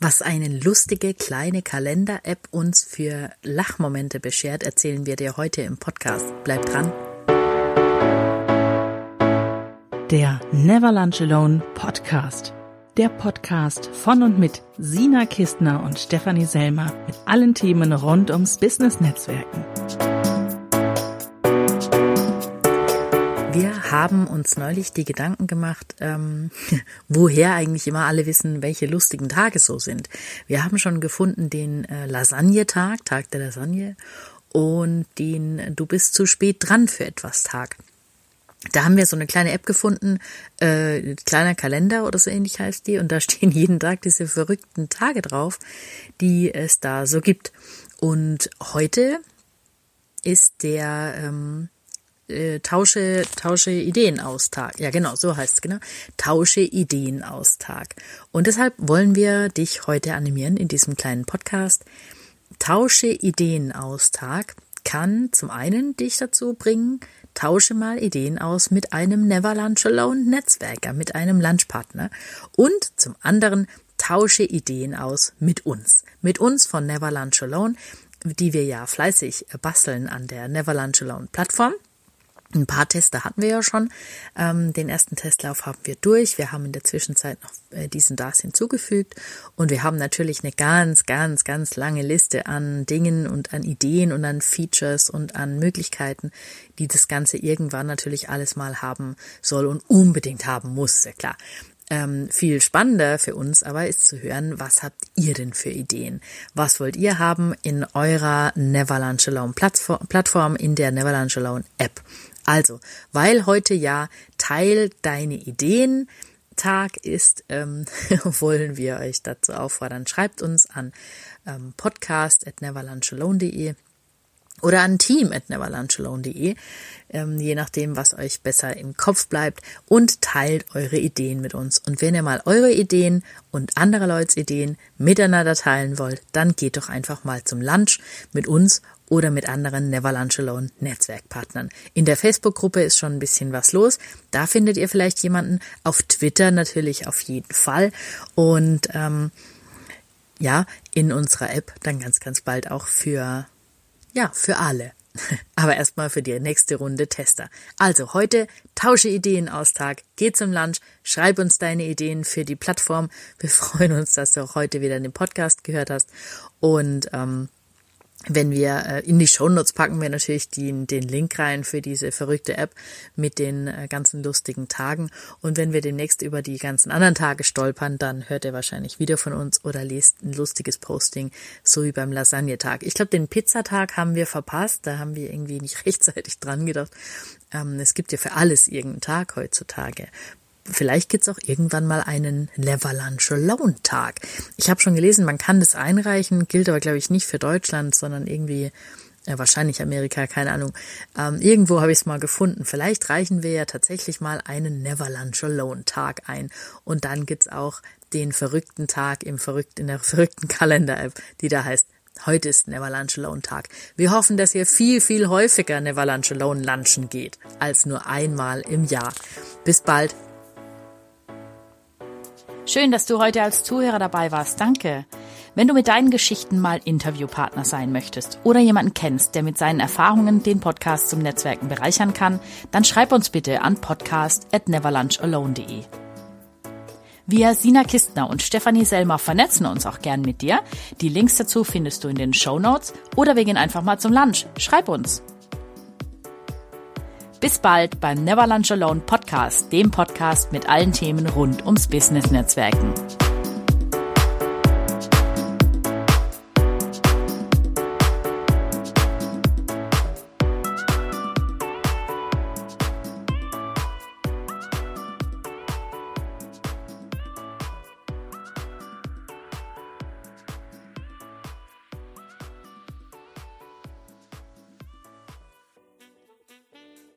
Was eine lustige kleine Kalender-App uns für Lachmomente beschert, erzählen wir dir heute im Podcast. Bleib dran. Der Never Lunch Alone Podcast. Der Podcast von und mit Sina Kistner und Stefanie Selmer mit allen Themen rund ums Business-Netzwerken. Haben uns neulich die Gedanken gemacht, ähm, woher eigentlich immer alle wissen, welche lustigen Tage so sind. Wir haben schon gefunden den äh, Lasagne-Tag, Tag der Lasagne, und den Du bist zu spät dran für etwas Tag. Da haben wir so eine kleine App gefunden, äh, kleiner Kalender oder so ähnlich heißt die, und da stehen jeden Tag diese verrückten Tage drauf, die es da so gibt. Und heute ist der ähm, äh, tausche, tausche Ideen aus Tag. Ja, genau, so heißt es, genau. Tausche Ideen aus Tag. Und deshalb wollen wir dich heute animieren in diesem kleinen Podcast. Tausche Ideen aus Tag kann zum einen dich dazu bringen, tausche mal Ideen aus mit einem Never Lunch Alone Netzwerker, mit einem Lunchpartner und zum anderen tausche Ideen aus mit uns, mit uns von Never Lunch Alone, die wir ja fleißig basteln an der Never Lunch Alone Plattform. Ein paar Tester hatten wir ja schon. Ähm, den ersten Testlauf haben wir durch. Wir haben in der Zwischenzeit noch äh, diesen DAS hinzugefügt. Und wir haben natürlich eine ganz, ganz, ganz lange Liste an Dingen und an Ideen und an Features und an Möglichkeiten, die das Ganze irgendwann natürlich alles mal haben soll und unbedingt haben muss, sehr klar. Ähm, viel spannender für uns aber ist zu hören, was habt ihr denn für Ideen? Was wollt ihr haben in eurer Neverland Alone Plattform, in der Neverland Alone App? Also, weil heute ja Teil deine Ideen Tag ist, ähm, wollen wir euch dazu auffordern. Schreibt uns an ähm, podcast at neverlunchalone.de oder an team at neverlunchalone.de, ähm, je nachdem, was euch besser im Kopf bleibt und teilt eure Ideen mit uns. Und wenn ihr mal eure Ideen und andere Leute Ideen miteinander teilen wollt, dann geht doch einfach mal zum Lunch mit uns oder mit anderen Never Lunch Alone Netzwerkpartnern. In der Facebook-Gruppe ist schon ein bisschen was los. Da findet ihr vielleicht jemanden. Auf Twitter natürlich auf jeden Fall. Und ähm, ja, in unserer App dann ganz, ganz bald auch für, ja, für alle. Aber erstmal für die nächste Runde Tester. Also heute tausche Ideenaustag, geh zum Lunch, schreib uns deine Ideen für die Plattform. Wir freuen uns, dass du auch heute wieder den Podcast gehört hast. Und ähm, wenn wir äh, in die Shownotes packen wir natürlich den, den Link rein für diese verrückte App mit den äh, ganzen lustigen Tagen. Und wenn wir demnächst über die ganzen anderen Tage stolpern, dann hört ihr wahrscheinlich wieder von uns oder lest ein lustiges Posting, so wie beim Lasagnetag. Ich glaube, den Pizzatag haben wir verpasst, da haben wir irgendwie nicht rechtzeitig dran gedacht. Ähm, es gibt ja für alles irgendeinen Tag heutzutage vielleicht gibt's auch irgendwann mal einen Never Lunch Alone Tag. Ich habe schon gelesen, man kann das einreichen, gilt aber glaube ich nicht für Deutschland, sondern irgendwie ja, wahrscheinlich Amerika, keine Ahnung. Ähm, irgendwo habe ich es mal gefunden. Vielleicht reichen wir ja tatsächlich mal einen Never Lunch Alone Tag ein. Und dann gibt's auch den verrückten Tag im verrückten, in der verrückten Kalender-App, die da heißt Heute ist Never Lunch Alone Tag. Wir hoffen, dass ihr viel, viel häufiger Never Lunch Alone lunchen geht, als nur einmal im Jahr. Bis bald. Schön, dass du heute als Zuhörer dabei warst. Danke. Wenn du mit deinen Geschichten mal Interviewpartner sein möchtest oder jemanden kennst, der mit seinen Erfahrungen den Podcast zum Netzwerken bereichern kann, dann schreib uns bitte an podcast at neverlunchalone.de. Wir, Sina Kistner und Stefanie Selmer, vernetzen uns auch gern mit dir. Die Links dazu findest du in den Show Notes oder wir gehen einfach mal zum Lunch. Schreib uns. Bis bald beim Never Lunch Alone Podcast, dem Podcast mit allen Themen rund ums Business-Netzwerken.